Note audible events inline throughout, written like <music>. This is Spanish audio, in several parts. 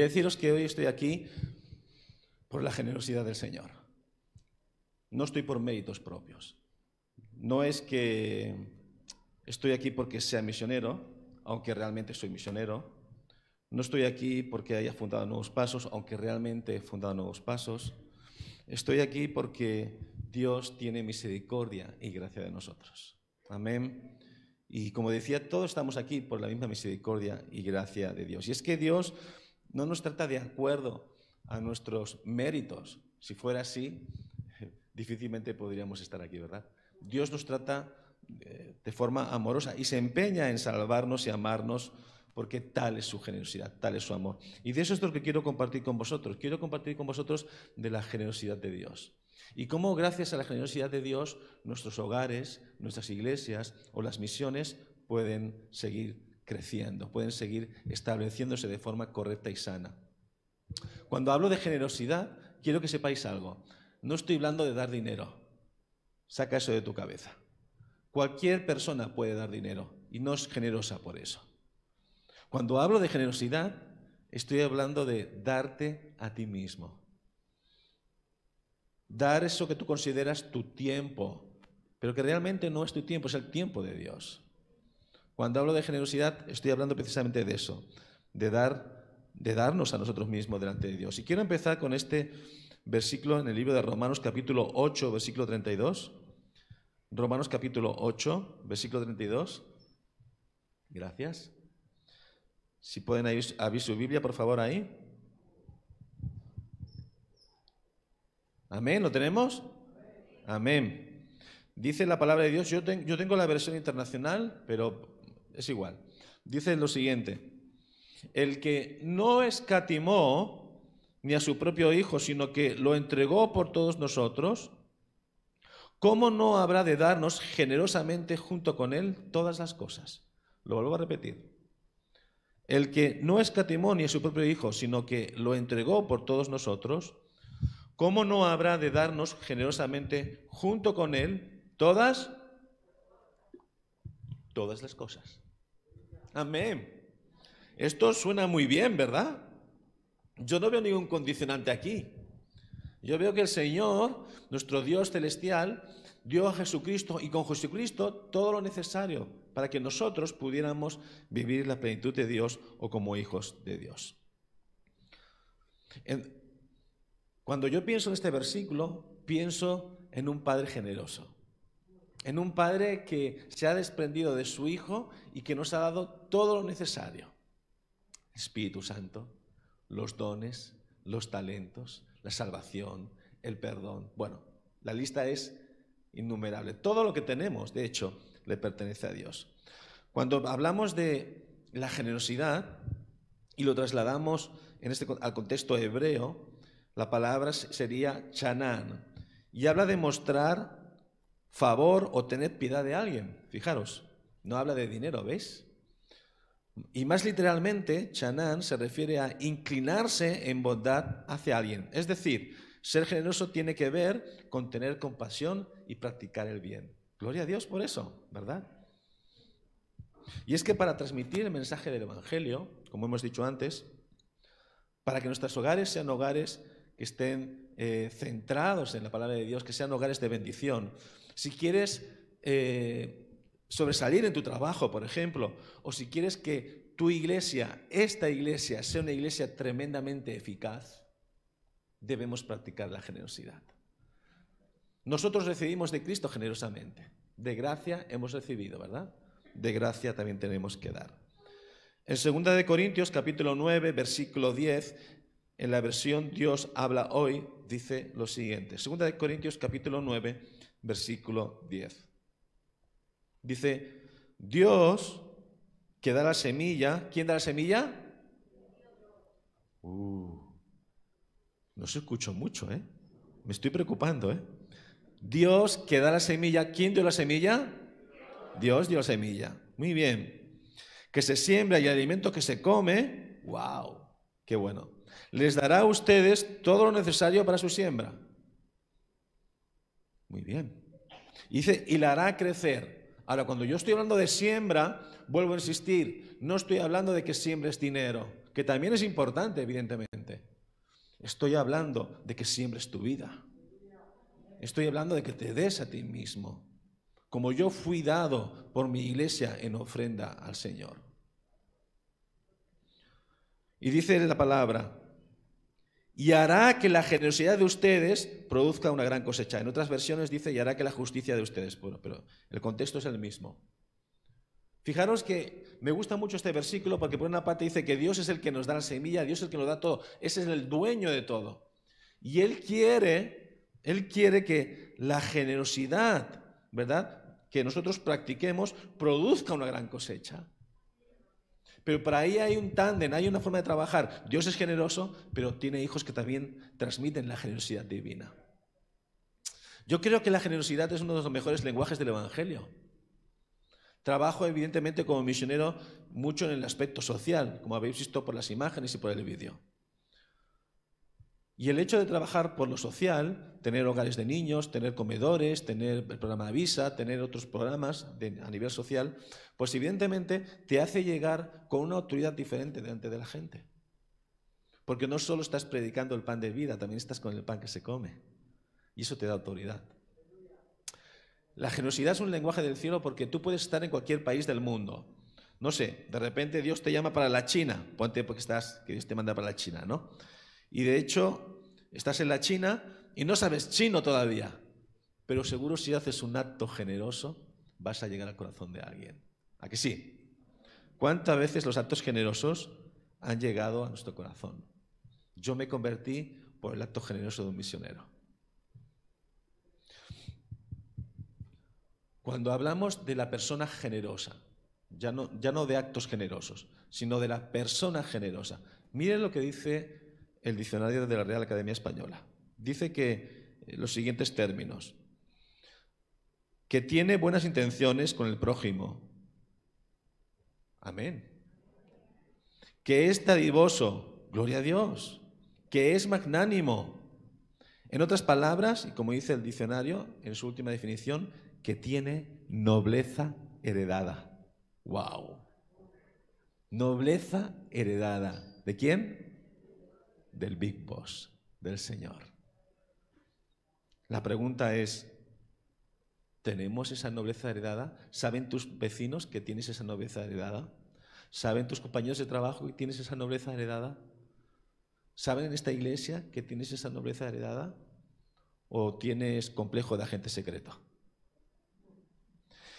Quería deciros que hoy estoy aquí por la generosidad del Señor. No estoy por méritos propios. No es que estoy aquí porque sea misionero, aunque realmente soy misionero. No estoy aquí porque haya fundado nuevos pasos, aunque realmente he fundado nuevos pasos. Estoy aquí porque Dios tiene misericordia y gracia de nosotros. Amén. Y como decía, todos estamos aquí por la misma misericordia y gracia de Dios. Y es que Dios no nos trata de acuerdo a nuestros méritos. Si fuera así, <laughs> difícilmente podríamos estar aquí, ¿verdad? Dios nos trata eh, de forma amorosa y se empeña en salvarnos y amarnos porque tal es su generosidad, tal es su amor. Y de eso es lo que quiero compartir con vosotros. Quiero compartir con vosotros de la generosidad de Dios. Y cómo gracias a la generosidad de Dios nuestros hogares, nuestras iglesias o las misiones pueden seguir creciendo, pueden seguir estableciéndose de forma correcta y sana. Cuando hablo de generosidad, quiero que sepáis algo. No estoy hablando de dar dinero. Saca eso de tu cabeza. Cualquier persona puede dar dinero y no es generosa por eso. Cuando hablo de generosidad, estoy hablando de darte a ti mismo. Dar eso que tú consideras tu tiempo, pero que realmente no es tu tiempo, es el tiempo de Dios. Cuando hablo de generosidad, estoy hablando precisamente de eso, de dar de darnos a nosotros mismos delante de Dios. Y quiero empezar con este versículo en el libro de Romanos capítulo 8, versículo 32. Romanos capítulo 8, versículo 32. Gracias. Si pueden abrir su Biblia, por favor, ahí. Amén, ¿lo tenemos? Amén. Dice la palabra de Dios, yo, yo tengo la versión internacional, pero es igual. Dice lo siguiente, el que no escatimó ni a su propio Hijo, sino que lo entregó por todos nosotros, ¿cómo no habrá de darnos generosamente junto con Él todas las cosas? Lo vuelvo a repetir. El que no escatimó ni a su propio Hijo, sino que lo entregó por todos nosotros, ¿cómo no habrá de darnos generosamente junto con Él todas, todas las cosas? Amén. Esto suena muy bien, ¿verdad? Yo no veo ningún condicionante aquí. Yo veo que el Señor, nuestro Dios celestial, dio a Jesucristo y con Jesucristo todo lo necesario para que nosotros pudiéramos vivir la plenitud de Dios o como hijos de Dios. Cuando yo pienso en este versículo, pienso en un Padre generoso, en un Padre que se ha desprendido de su Hijo y que nos ha dado todo lo necesario. Espíritu Santo, los dones, los talentos, la salvación, el perdón. Bueno, la lista es innumerable. Todo lo que tenemos, de hecho, le pertenece a Dios. Cuando hablamos de la generosidad y lo trasladamos en este, al contexto hebreo, la palabra sería chanán y habla de mostrar favor o tener piedad de alguien. Fijaros, no habla de dinero, ¿veis? Y más literalmente, chanán se refiere a inclinarse en bondad hacia alguien. Es decir, ser generoso tiene que ver con tener compasión y practicar el bien. Gloria a Dios por eso, ¿verdad? Y es que para transmitir el mensaje del Evangelio, como hemos dicho antes, para que nuestros hogares sean hogares que estén eh, centrados en la palabra de Dios, que sean hogares de bendición. Si quieres eh, sobresalir en tu trabajo, por ejemplo, o si quieres que tu iglesia, esta iglesia, sea una iglesia tremendamente eficaz, debemos practicar la generosidad. Nosotros recibimos de Cristo generosamente. De gracia hemos recibido, ¿verdad? De gracia también tenemos que dar. En 2 de Corintios capítulo 9, versículo 10, en la versión Dios habla hoy, dice lo siguiente. Segunda de Corintios capítulo 9, versículo 10. Dice, Dios que da la semilla, ¿quién da la semilla? Uh, no se escuchó mucho, ¿eh? Me estoy preocupando, ¿eh? Dios que da la semilla, ¿quién dio la semilla? Dios dio la semilla. Muy bien. Que se siembra y alimento que se come, wow, qué bueno les dará a ustedes todo lo necesario para su siembra. Muy bien. dice, y la hará crecer. Ahora, cuando yo estoy hablando de siembra, vuelvo a insistir, no estoy hablando de que siembres dinero, que también es importante, evidentemente. Estoy hablando de que siembres tu vida. Estoy hablando de que te des a ti mismo, como yo fui dado por mi iglesia en ofrenda al Señor. Y dice la palabra, y hará que la generosidad de ustedes produzca una gran cosecha. En otras versiones dice, y hará que la justicia de ustedes, bueno, pero el contexto es el mismo. Fijaros que me gusta mucho este versículo porque por una parte dice que Dios es el que nos da la semilla, Dios es el que nos da todo, ese es el dueño de todo. Y Él quiere, Él quiere que la generosidad, ¿verdad? Que nosotros practiquemos produzca una gran cosecha. Pero para ahí hay un tándem, hay una forma de trabajar. Dios es generoso, pero tiene hijos que también transmiten la generosidad divina. Yo creo que la generosidad es uno de los mejores lenguajes del Evangelio. Trabajo, evidentemente, como misionero mucho en el aspecto social, como habéis visto por las imágenes y por el vídeo. Y el hecho de trabajar por lo social, tener hogares de niños, tener comedores, tener el programa de Visa, tener otros programas a nivel social, pues evidentemente te hace llegar con una autoridad diferente delante de la gente. Porque no solo estás predicando el pan de vida, también estás con el pan que se come. Y eso te da autoridad. La generosidad es un lenguaje del cielo porque tú puedes estar en cualquier país del mundo. No sé, de repente Dios te llama para la China. Ponte porque estás, que Dios te manda para la China, ¿no? Y de hecho, estás en la China y no sabes chino todavía, pero seguro si haces un acto generoso vas a llegar al corazón de alguien. ¿A que sí? ¿Cuántas veces los actos generosos han llegado a nuestro corazón? Yo me convertí por el acto generoso de un misionero. Cuando hablamos de la persona generosa, ya no, ya no de actos generosos, sino de la persona generosa, miren lo que dice el diccionario de la Real Academia Española. Dice que eh, los siguientes términos, que tiene buenas intenciones con el prójimo. Amén. Que es dadivoso, gloria a Dios. Que es magnánimo. En otras palabras, y como dice el diccionario en su última definición, que tiene nobleza heredada. ¡Wow! Nobleza heredada. ¿De quién? Del Big Boss, del Señor. La pregunta es, ¿tenemos esa nobleza heredada? ¿Saben tus vecinos que tienes esa nobleza heredada? ¿Saben tus compañeros de trabajo que tienes esa nobleza heredada? ¿Saben en esta iglesia que tienes esa nobleza heredada? ¿O tienes complejo de agente secreto?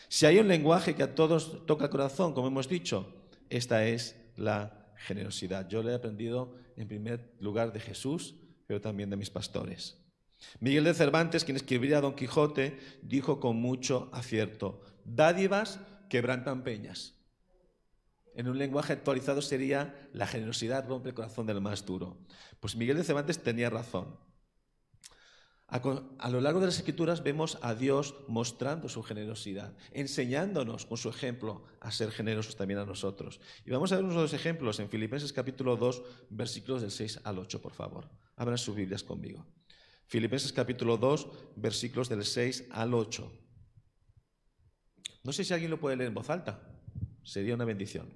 Si hay un lenguaje que a todos toca el corazón, como hemos dicho, esta es la generosidad. Yo le he aprendido en primer lugar de Jesús, pero también de mis pastores. Miguel de Cervantes, quien escribiría Don Quijote, dijo con mucho acierto, dádivas quebrantan peñas. En un lenguaje actualizado sería la generosidad rompe el corazón del más duro. Pues Miguel de Cervantes tenía razón. A, lo largo de las escrituras vemos a Dios mostrando su generosidad, enseñándonos con su ejemplo a ser generosos también a nosotros. Y vamos a ver unos dos ejemplos en Filipenses capítulo 2, versículos del 6 al 8, por favor. Abran sus Biblias conmigo. Filipenses capítulo 2, versículos del 6 al 8. No sé si alguien lo puede leer en voz alta. Sería una bendición.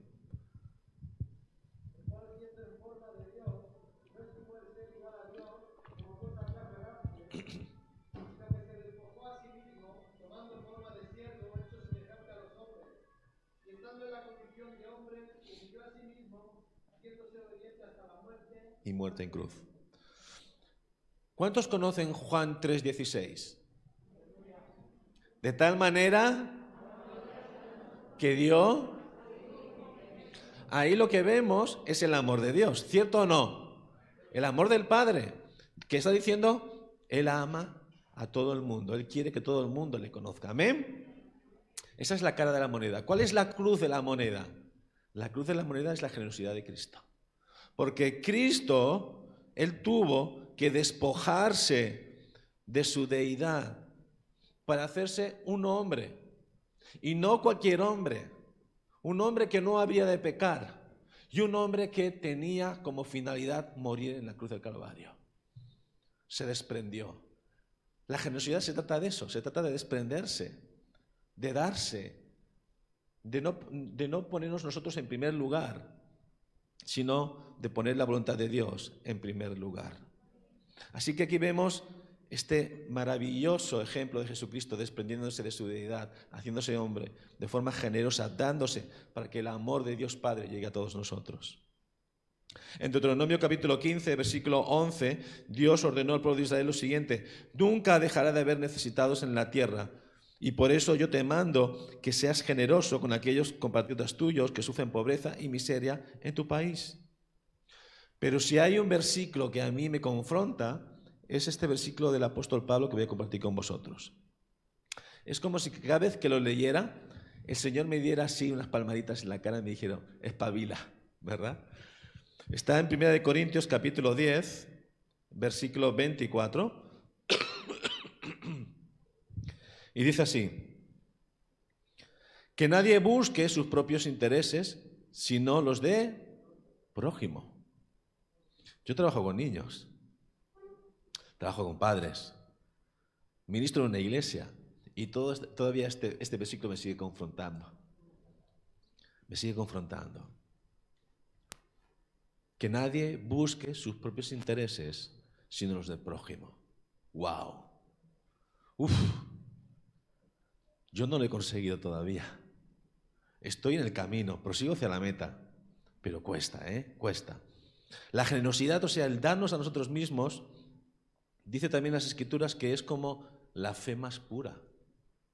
Muerte en cruz. ¿Cuántos conocen Juan 3:16? De tal manera que dio... Ahí lo que vemos es el amor de Dios, ¿cierto o no? El amor del Padre, que está diciendo, Él ama a todo el mundo, Él quiere que todo el mundo le conozca. Amén. Esa es la cara de la moneda. ¿Cuál es la cruz de la moneda? La cruz de la moneda es la generosidad de Cristo. Porque Cristo, Él tuvo que despojarse de su deidad para hacerse un hombre. Y no cualquier hombre. Un hombre que no había de pecar. Y un hombre que tenía como finalidad morir en la cruz del Calvario. Se desprendió. La generosidad se trata de eso, se trata de desprenderse, de darse, de no, de no ponernos nosotros en primer lugar, sino de poner la voluntad de Dios en primer lugar. Así que aquí vemos este maravilloso ejemplo de Jesucristo desprendiéndose de su deidad, haciéndose hombre de forma generosa, dándose para que el amor de Dios Padre llegue a todos nosotros. En Deuteronomio capítulo 15, versículo 11, Dios ordenó al pueblo de Israel lo siguiente, nunca dejará de haber necesitados en la tierra, y por eso yo te mando que seas generoso con aquellos compatriotas tuyos que sufren pobreza y miseria en tu país. Pero si hay un versículo que a mí me confronta, es este versículo del apóstol Pablo que voy a compartir con vosotros. Es como si cada vez que lo leyera, el Señor me diera así unas palmaditas en la cara y me dijera, espabila, ¿verdad? Está en 1 Corintios capítulo 10, versículo 24. Y dice así, que nadie busque sus propios intereses, sino los de prójimo. Yo trabajo con niños, trabajo con padres, ministro en una iglesia, y este, todavía este, este versículo me sigue confrontando. Me sigue confrontando. Que nadie busque sus propios intereses, sino los del prójimo. ¡Wow! Uf, yo no lo he conseguido todavía. Estoy en el camino, prosigo hacia la meta, pero cuesta, ¿eh? Cuesta. La generosidad, o sea, el darnos a nosotros mismos, dice también las escrituras que es como la fe más pura.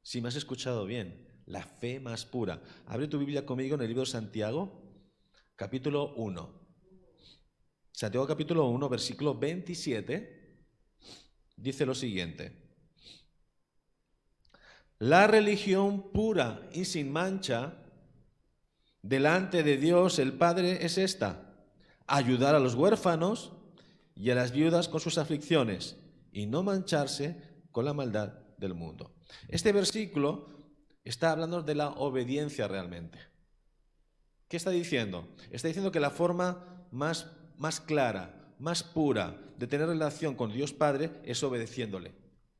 Si me has escuchado bien, la fe más pura. Abre tu Biblia conmigo en el libro de Santiago, capítulo 1. Santiago capítulo 1, versículo 27, dice lo siguiente. La religión pura y sin mancha delante de Dios el Padre es esta, ayudar a los huérfanos y a las viudas con sus aflicciones y no mancharse con la maldad del mundo. Este versículo está hablando de la obediencia realmente. ¿Qué está diciendo? Está diciendo que la forma más, más clara, más pura de tener relación con Dios Padre es obedeciéndole.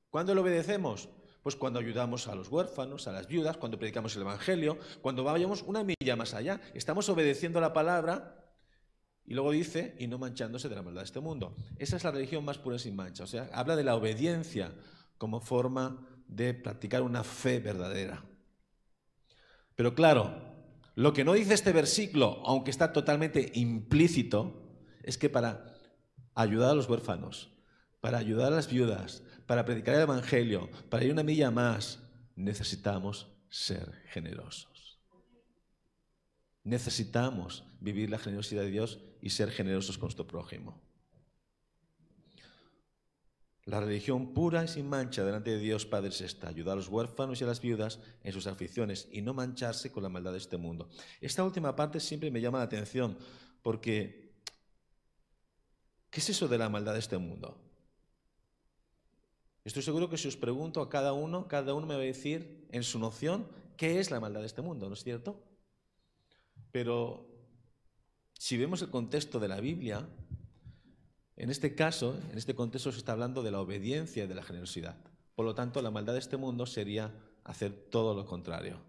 ¿Cuándo le obedecemos? Pues cuando ayudamos a los huérfanos, a las viudas, cuando predicamos el Evangelio, cuando vayamos una milla más allá, estamos obedeciendo la palabra y luego dice, y no manchándose de la maldad de este mundo. Esa es la religión más pura sin mancha. O sea, habla de la obediencia como forma de practicar una fe verdadera. Pero claro, lo que no dice este versículo, aunque está totalmente implícito, es que para ayudar a los huérfanos, para ayudar a las viudas, para predicar el Evangelio, para ir una milla más, necesitamos ser generosos. Necesitamos vivir la generosidad de Dios y ser generosos con nuestro prójimo. La religión pura y sin mancha delante de Dios Padre es esta, ayudar a los huérfanos y a las viudas en sus aflicciones y no mancharse con la maldad de este mundo. Esta última parte siempre me llama la atención porque, ¿qué es eso de la maldad de este mundo? Estoy seguro que si os pregunto a cada uno, cada uno me va a decir en su noción qué es la maldad de este mundo, ¿no es cierto? Pero si vemos el contexto de la Biblia, en este caso, en este contexto se está hablando de la obediencia y de la generosidad. Por lo tanto, la maldad de este mundo sería hacer todo lo contrario.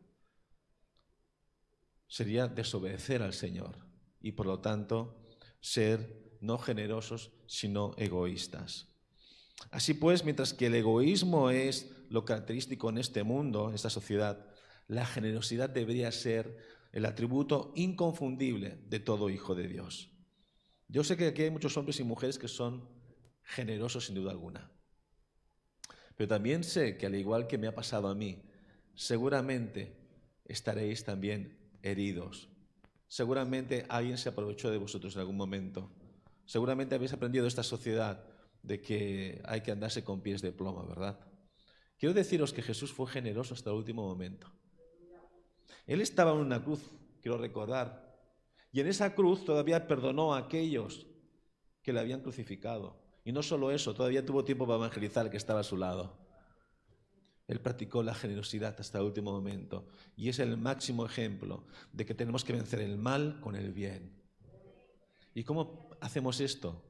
Sería desobedecer al Señor y por lo tanto ser no generosos, sino egoístas. Así pues, mientras que el egoísmo es lo característico en este mundo, en esta sociedad, la generosidad debería ser el atributo inconfundible de todo hijo de Dios. Yo sé que aquí hay muchos hombres y mujeres que son generosos sin duda alguna. Pero también sé que al igual que me ha pasado a mí, seguramente estaréis también heridos. Seguramente alguien se aprovechó de vosotros en algún momento. Seguramente habéis aprendido de esta sociedad de que hay que andarse con pies de plomo, ¿verdad? Quiero deciros que Jesús fue generoso hasta el último momento. Él estaba en una cruz, quiero recordar, y en esa cruz todavía perdonó a aquellos que le habían crucificado. Y no solo eso, todavía tuvo tiempo para evangelizar que estaba a su lado. Él practicó la generosidad hasta el último momento y es el máximo ejemplo de que tenemos que vencer el mal con el bien. ¿Y cómo hacemos esto?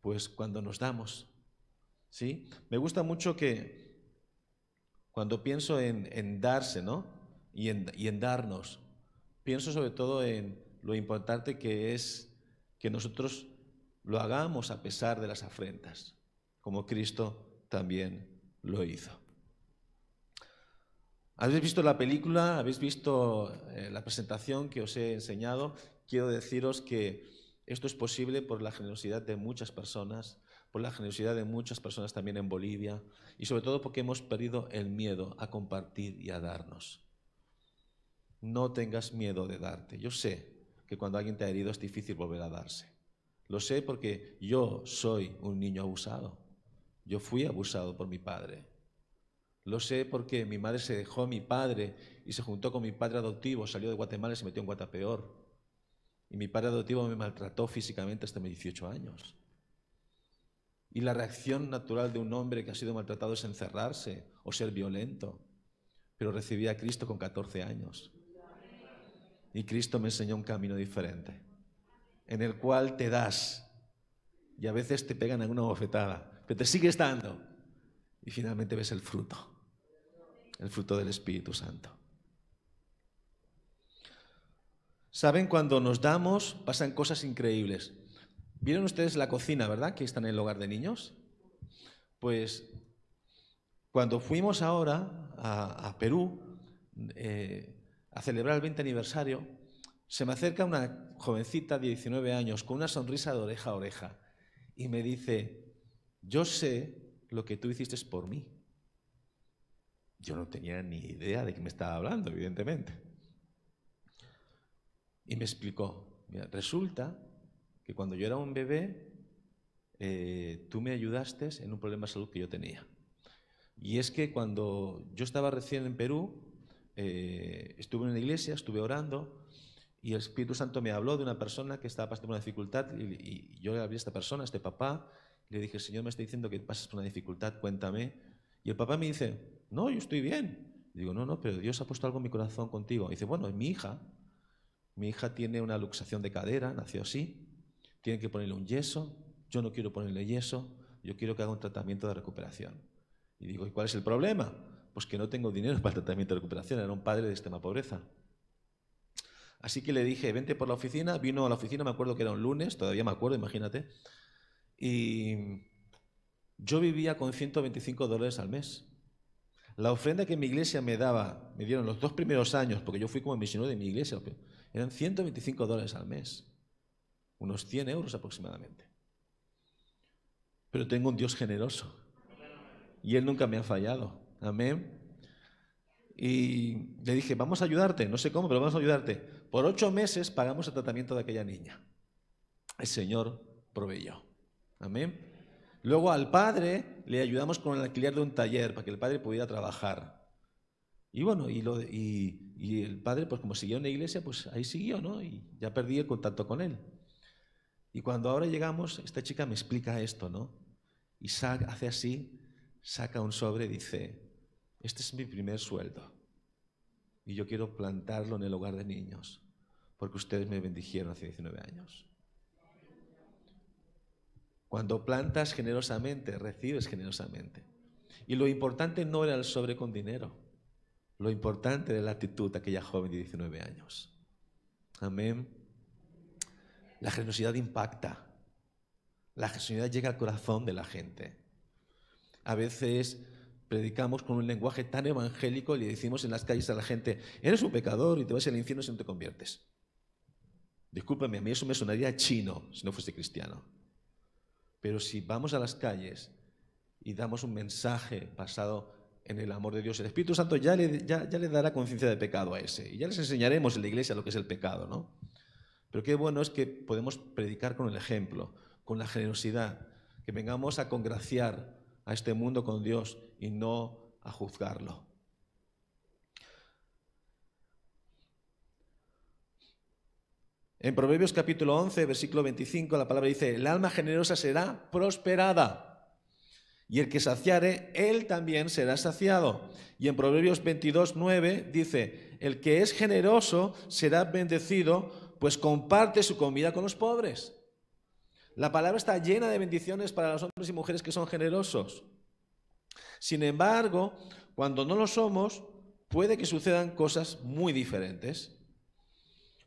Pues cuando nos damos. ¿Sí? Me gusta mucho que cuando pienso en, en darse, ¿no? y en, y en darnos. Pienso sobre todo en lo importante que es que nosotros lo hagamos a pesar de las afrentas, como Cristo también lo hizo. ¿Habéis visto la película? ¿Habéis visto eh, la presentación que os he enseñado? Quiero deciros que esto es posible por la generosidad de muchas personas, por la generosidad de muchas personas también en Bolivia y sobre todo porque hemos perdido el miedo a compartir y a darnos. No tengas miedo de darte. Yo sé que cuando alguien te ha herido es difícil volver a darse. Lo sé porque yo soy un niño abusado. Yo fui abusado por mi padre. Lo sé porque mi madre se dejó a mi padre y se juntó con mi padre adoptivo, salió de Guatemala y se metió en Guatapeor. Y mi padre adoptivo me maltrató físicamente hasta mis 18 años. Y la reacción natural de un hombre que ha sido maltratado es encerrarse o ser violento. Pero recibí a Cristo con 14 años. Y Cristo me enseñó un camino diferente, en el cual te das. Y a veces te pegan alguna bofetada, pero te sigues dando. Y finalmente ves el fruto, el fruto del Espíritu Santo. Saben, cuando nos damos pasan cosas increíbles. ¿Vieron ustedes la cocina, verdad? Que está en el hogar de niños. Pues cuando fuimos ahora a, Perú eh, a celebrar el 20 aniversario, se me acerca una jovencita de 19 años con una sonrisa de oreja a oreja y me dice, yo sé lo que tú hiciste por mí. Yo no tenía ni idea de qué me estaba hablando, evidentemente. Y me explicó, resulta que cuando yo era un bebé, eh, tú me ayudaste en un problema de salud que yo tenía. Y es que cuando yo estaba recién en Perú, eh, estuve en una iglesia, estuve orando, y el Espíritu Santo me habló de una persona que estaba pasando por una dificultad, y, yo le hablé a esta persona, a este papá, y le dije, Señor me está diciendo que pasas por una dificultad, cuéntame. Y el papá me dice, no, yo estoy bien. Y digo, no, no, pero Dios ha puesto algo en mi corazón contigo. Y dice, bueno, es mi hija. Mi hija tiene una luxación de cadera, nació así. Tiene que ponerle un yeso. Yo no quiero ponerle yeso. Yo quiero que haga un tratamiento de recuperación. Y digo, ¿y cuál es el problema? Pues que no tengo dinero para el tratamiento de recuperación. Era un padre de extrema pobreza. Así que le dije, vente por la oficina. Vino a la oficina, me acuerdo que era un lunes, todavía me acuerdo, imagínate. Y yo vivía con 125 dólares al mes. La ofrenda que mi iglesia me daba, me dieron los dos primeros años, porque yo fui como misionero de mi iglesia, eran 125 dólares al mes, unos 100 euros aproximadamente. Pero tengo un Dios generoso y Él nunca me ha fallado. Amén. Y le dije, vamos a ayudarte, no sé cómo, pero vamos a ayudarte. Por ocho meses pagamos el tratamiento de aquella niña. El Señor proveyó. Amén. Luego al padre le ayudamos con el alquiler de un taller para que el padre pudiera trabajar. Y bueno, y, el padre, pues como siguió en la iglesia, pues ahí siguió, ¿no? Y ya perdí el contacto con él. Y cuando ahora llegamos, esta chica me explica esto, ¿no? Y hace así, saca un sobre y dice, este es mi primer sueldo. Y yo quiero plantarlo en el hogar de niños, porque ustedes me bendijeron hace 19 años. Cuando plantas generosamente, recibes generosamente. Y lo importante no era el sobre con dinero. Lo importante era la actitud de aquella joven de 19 años. Amén. La generosidad impacta. La generosidad llega al corazón de la gente. A veces predicamos con un lenguaje tan evangélico y le decimos en las calles a la gente, eres un pecador y te vas al infierno si no te conviertes. Discúlpame, a mí eso me sonaría chino si no fuese cristiano. Pero si vamos a las calles y damos un mensaje basado en el amor de Dios, el Espíritu Santo ya le, dará conciencia de pecado a ese. Y ya les enseñaremos en la iglesia lo que es el pecado, ¿no? Pero qué bueno es que podemos predicar con el ejemplo, con la generosidad, que vengamos a congraciar a este mundo con Dios y no a juzgarlo. En Proverbios capítulo 11, versículo 25, la palabra dice, el alma generosa será prosperada. Y el que saciare, él también será saciado. Y en Proverbios 22, 9 dice, el que es generoso será bendecido, pues comparte su comida con los pobres. La palabra está llena de bendiciones para los hombres y mujeres que son generosos. Sin embargo, cuando no lo somos, puede que sucedan cosas muy diferentes.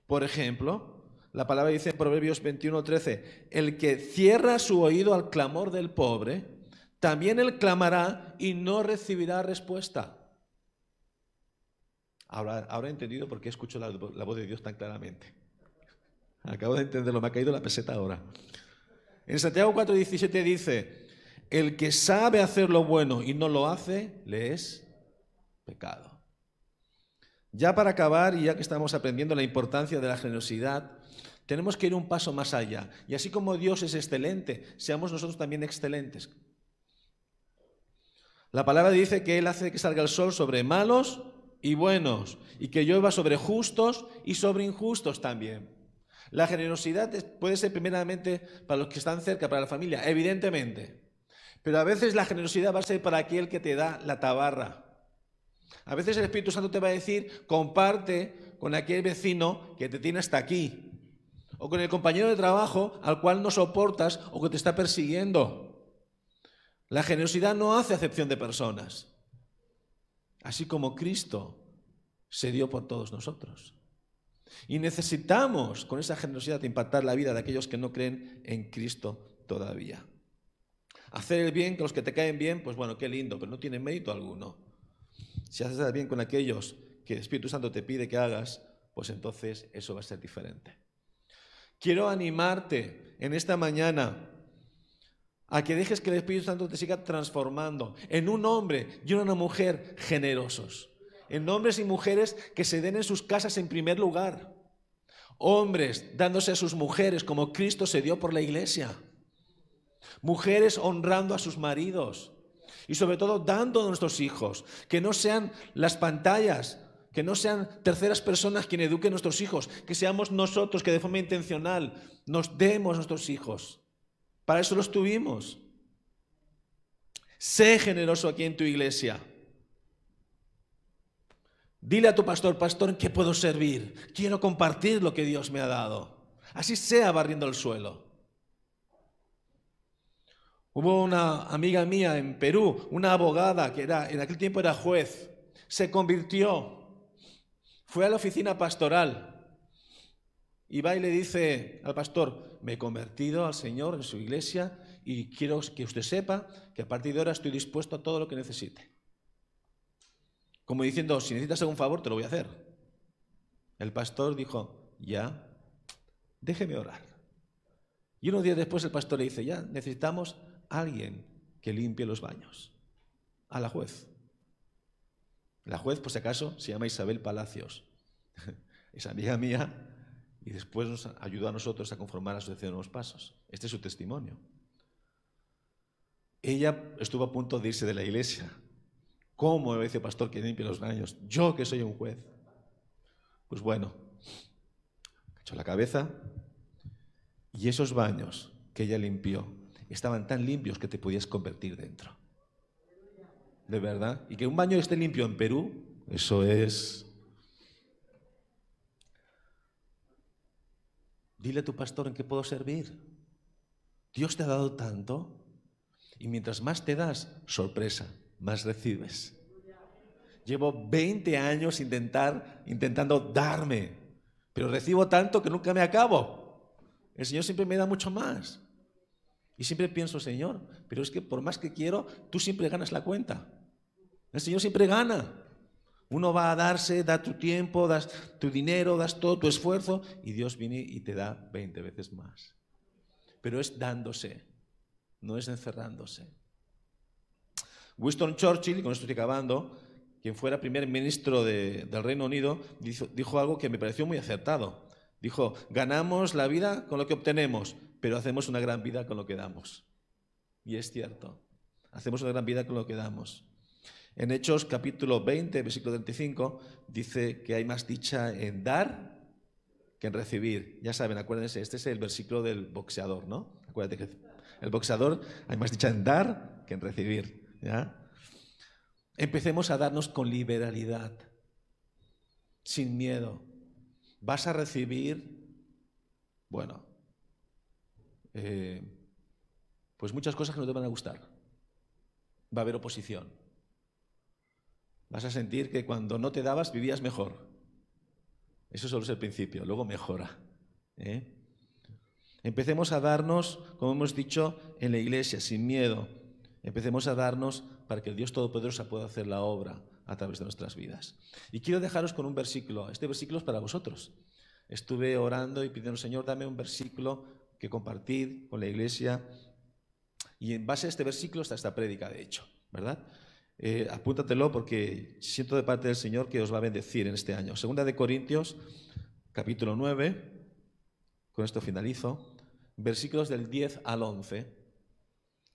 Por ejemplo, la palabra dice en Proverbios 21:13, el que cierra su oído al clamor del pobre, también él clamará y no recibirá respuesta. Ahora, he entendido por qué escucho la, la voz de Dios tan claramente. Acabo de entenderlo, me ha caído la peseta ahora. En Santiago 4:17 dice, el que sabe hacer lo bueno y no lo hace, le es pecado. Ya para acabar, y ya que estamos aprendiendo la importancia de la generosidad, tenemos que ir un paso más allá. Y así como Dios es excelente, seamos nosotros también excelentes. La palabra dice que Él hace que salga el sol sobre malos y buenos, y que llueva sobre justos y sobre injustos también. La generosidad puede ser primeramente para los que están cerca, para la familia, evidentemente. Pero a veces la generosidad va a ser para aquel que te da la tabarra, a veces el Espíritu Santo te va a decir, comparte con aquel vecino que te tiene hasta aquí, o con el compañero de trabajo al cual no soportas o que te está persiguiendo. La generosidad no hace acepción de personas, así como Cristo se dio por todos nosotros. Y necesitamos con esa generosidad impactar la vida de aquellos que no creen en Cristo todavía. Hacer el bien con los que te caen bien, pues bueno, qué lindo, pero no tiene mérito alguno. Si haces bien con aquellos que el Espíritu Santo te pide que hagas, pues entonces eso va a ser diferente. Quiero animarte en esta mañana a que dejes que el Espíritu Santo te siga transformando en un hombre y una mujer generosos, en hombres y mujeres que se den en sus casas en primer lugar, hombres dándose a sus mujeres como Cristo se dio por la iglesia, mujeres honrando a sus maridos, y sobre todo dando a nuestros hijos, que no sean las pantallas, que no sean terceras personas quienes eduquen a nuestros hijos, que seamos nosotros que de forma intencional nos demos a nuestros hijos. Para eso los tuvimos. Sé generoso aquí en tu iglesia. Dile a tu pastor, pastor, ¿en qué puedo servir? Quiero compartir lo que Dios me ha dado. Así sea barriendo el suelo. Hubo una amiga mía en Perú, una abogada que era, en aquel tiempo era juez, se convirtió, fue a la oficina pastoral y va y le dice al pastor, me he convertido al Señor en su iglesia y quiero que usted sepa que a partir de ahora estoy dispuesto a todo lo que necesite. Como diciendo, si necesitas algún favor, te lo voy a hacer. El pastor dijo, ya, déjeme orar. Y unos días después el pastor le dice, ya, necesitamos alguien que limpie los baños. A la juez. La juez, por si acaso, se llama Isabel Palacios. <laughs> Es amiga mía y después nos ayudó a nosotros a conformar la Asociación de Nuevos Pasos. Este es su testimonio. Ella estuvo a punto de irse de la iglesia. ¿Cómo me dice pastor que limpie los baños? Yo que soy un juez. Pues bueno, echó la cabeza y esos baños que ella limpió estaban tan limpios que te podías convertir dentro. De verdad. Y que un baño esté limpio en Perú, eso es... Dile a tu pastor en qué puedo servir. Dios te ha dado tanto y mientras más te das, sorpresa, más recibes. Llevo 20 años intentar, intentando darme, pero recibo tanto que nunca me acabo. El Señor siempre me da mucho más. Y siempre pienso, Señor, pero es que por más que quiero, tú siempre ganas la cuenta. El Señor siempre gana. Uno va a darse, da tu tiempo, das tu dinero, das todo tu esfuerzo y Dios viene y te da 20 veces más. Pero es dándose, no es encerrándose. Winston Churchill, con esto estoy acabando, quien fuera primer ministro del Reino Unido, dijo algo que me pareció muy acertado. Dijo, ganamos la vida con lo que obtenemos, pero hacemos una gran vida con lo que damos. Y es cierto, hacemos una gran vida con lo que damos. En Hechos capítulo 20, versículo 35, dice que hay más dicha en dar que en recibir. Ya saben, acuérdense, este es el versículo del boxeador, ¿no? Acuérdate que el boxeador hay más dicha en dar que en recibir. Empecemos a darnos con liberalidad, sin miedo. Vas a recibir, bueno, eh, pues muchas cosas que no te van a gustar. Va a haber oposición. Vas a sentir que cuando no te dabas vivías mejor. Eso solo es el principio, luego mejora. ¿eh? Empecemos a darnos, como hemos dicho, en la iglesia, sin miedo. Empecemos a darnos para que el Dios Todopoderoso pueda hacer la obra a través de nuestras vidas. Y quiero dejaros con un versículo. Este versículo es para vosotros. Estuve orando y pidiendo, Señor, dame un versículo que compartir con la iglesia. Y en base a este versículo está esta prédica, de hecho, ¿verdad? Eh, apúntatelo porque siento de parte del Señor que os va a bendecir en este año. Segunda de Corintios, capítulo 9, con esto finalizo, versículos del 10 al 11.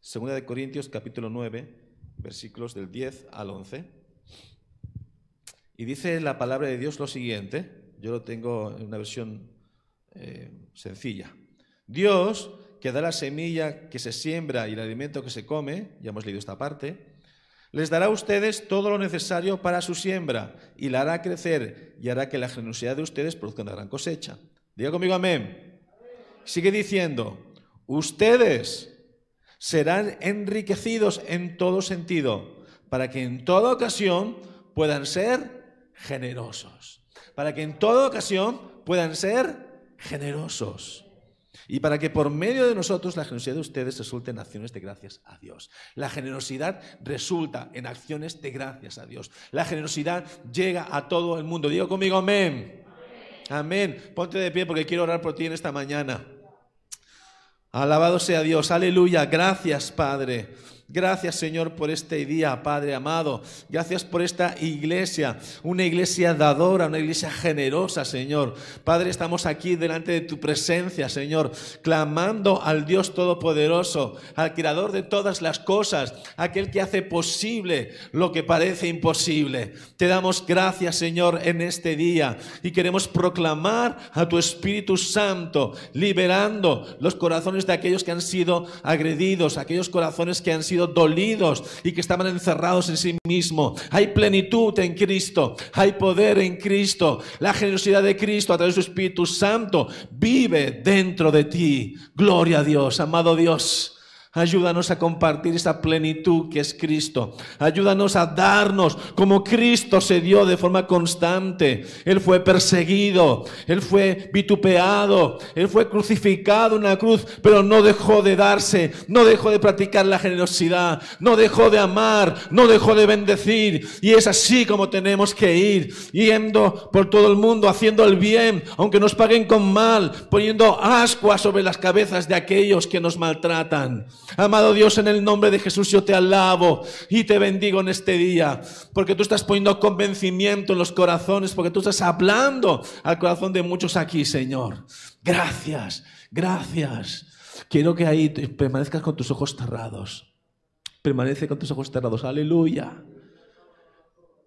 Segunda de Corintios, capítulo 9, versículos del 10 al 11. Y dice la palabra de Dios lo siguiente, yo lo tengo en una versión eh, sencilla. Dios, que da la semilla que se siembra y el alimento que se come, ya hemos leído esta parte, les dará a ustedes todo lo necesario para su siembra y la hará crecer y hará que la generosidad de ustedes produzca una gran cosecha. Diga conmigo amén. Sigue diciendo, ustedes serán enriquecidos en todo sentido para que en toda ocasión puedan ser generosos. Para que en toda ocasión puedan ser generosos y para que por medio de nosotros la generosidad de ustedes resulte en acciones de gracias a Dios. La generosidad resulta en acciones de gracias a Dios. La generosidad llega a todo el mundo. Digo conmigo, amén. Amén. Ponte de pie porque quiero orar por ti en esta mañana. Alabado sea Dios. Aleluya. Gracias, Padre. Gracias Señor por este día, Padre amado. Gracias por esta iglesia, una iglesia dadora, una iglesia generosa, Señor. Padre, estamos aquí delante de tu presencia, Señor, clamando al Dios Todopoderoso, al Creador de todas las cosas, aquel que hace posible lo que parece imposible. Te damos gracias, Señor, en este día y queremos proclamar a tu Espíritu Santo, liberando los corazones de aquellos que han sido agredidos, aquellos corazones que han sido dolidos y que estaban encerrados en sí mismo. Hay plenitud en Cristo, hay poder en Cristo. La generosidad de Cristo a través de su Espíritu Santo vive dentro de ti. Gloria a Dios, amado Dios. Ayúdanos a compartir esa plenitud que es Cristo. Ayúdanos a darnos como Cristo se dio de forma constante. Él fue perseguido, Él fue vitupeado, Él fue crucificado en una cruz, pero no dejó de darse, no dejó de practicar la generosidad, no dejó de amar, no dejó de bendecir. Y es así como tenemos que ir, yendo por todo el mundo, haciendo el bien, aunque nos paguen con mal, poniendo ascuas sobre las cabezas de aquellos que nos maltratan. Amado Dios, en el nombre de Jesús yo te alabo y te bendigo en este día, porque tú estás poniendo convencimiento en los corazones, porque tú estás hablando al corazón de muchos aquí, Señor. Gracias, gracias. Quiero que ahí permanezcas con tus ojos cerrados. Permanece con tus ojos cerrados. Aleluya.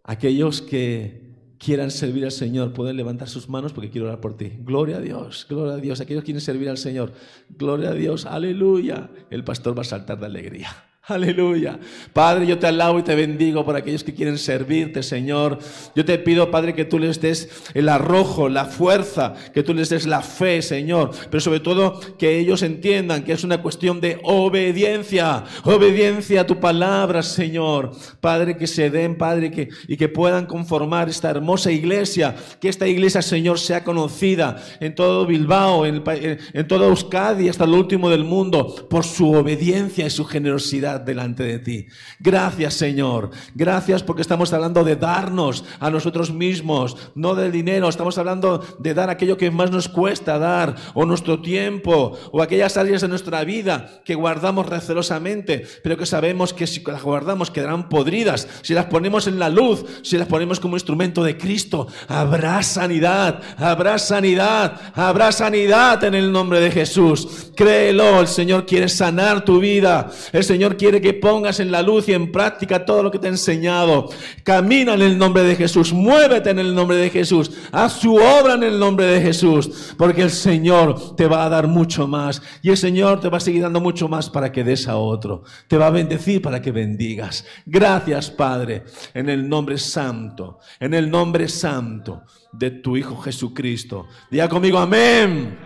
Aquellos que quieran servir al Señor pueden levantar sus manos porque quiero orar por ti. Gloria a Dios, gloria a Dios. Aquellos que quieren servir al Señor, gloria a Dios, aleluya. El pastor va a saltar de alegría. Aleluya. Padre, yo te alabo y te bendigo por aquellos que quieren servirte, Señor. Yo te pido, Padre, que tú les des el arrojo, la fuerza, que tú les des la fe, Señor. Pero sobre todo que ellos entiendan que es una cuestión de obediencia. Obediencia a tu palabra, Señor. Padre, que se den, Padre, que, y que puedan conformar esta hermosa iglesia. Que esta iglesia, Señor, sea conocida en todo Bilbao, en, en, toda Euskadi, hasta lo último del mundo, por su obediencia y su generosidad delante de ti. Gracias Señor. Gracias porque estamos hablando de darnos a nosotros mismos, no del dinero. Estamos hablando de dar aquello que más nos cuesta dar, o nuestro tiempo, o aquellas áreas de nuestra vida que guardamos recelosamente, pero que sabemos que si las guardamos quedarán podridas. Si las ponemos en la luz, si las ponemos como instrumento de Cristo, habrá sanidad, habrá sanidad, habrá sanidad en el nombre de Jesús. Créelo, el Señor quiere sanar tu vida. El Señor quiere que pongas en la luz y en práctica todo lo que te ha enseñado. Camina en el nombre de Jesús, muévete en el nombre de Jesús, haz su obra en el nombre de Jesús, porque el Señor te va a dar mucho más y el Señor te va a seguir dando mucho más para que des a otro. Te va a bendecir para que bendigas. Gracias, Padre, en el nombre santo, en el nombre santo de tu Hijo Jesucristo. Diga conmigo, amén.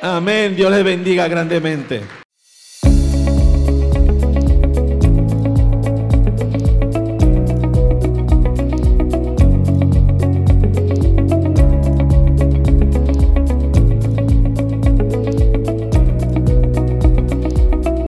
Amén. Dios le bendiga grandemente.